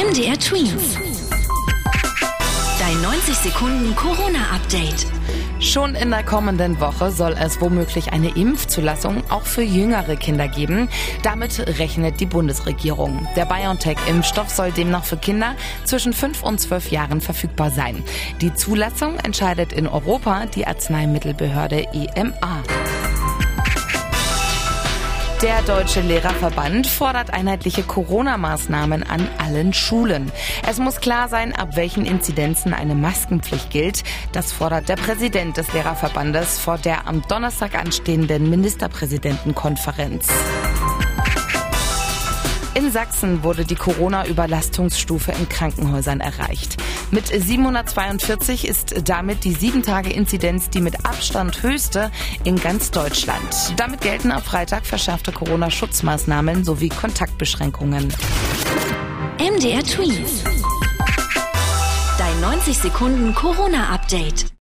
MDR Twins. Dein 90 Sekunden Corona-Update. Schon in der kommenden Woche soll es womöglich eine Impfzulassung auch für jüngere Kinder geben. Damit rechnet die Bundesregierung. Der BioNTech-Impfstoff soll demnach für Kinder zwischen 5 und 12 Jahren verfügbar sein. Die Zulassung entscheidet in Europa die Arzneimittelbehörde EMA. Der Deutsche Lehrerverband fordert einheitliche Corona-Maßnahmen an allen Schulen. Es muss klar sein, ab welchen Inzidenzen eine Maskenpflicht gilt. Das fordert der Präsident des Lehrerverbandes vor der am Donnerstag anstehenden Ministerpräsidentenkonferenz. In Sachsen wurde die Corona-Überlastungsstufe in Krankenhäusern erreicht. Mit 742 ist damit die 7-Tage-Inzidenz die mit Abstand höchste in ganz Deutschland. Damit gelten ab Freitag verschärfte Corona-Schutzmaßnahmen sowie Kontaktbeschränkungen. MDR Twins. Dein 90 Sekunden Corona-Update.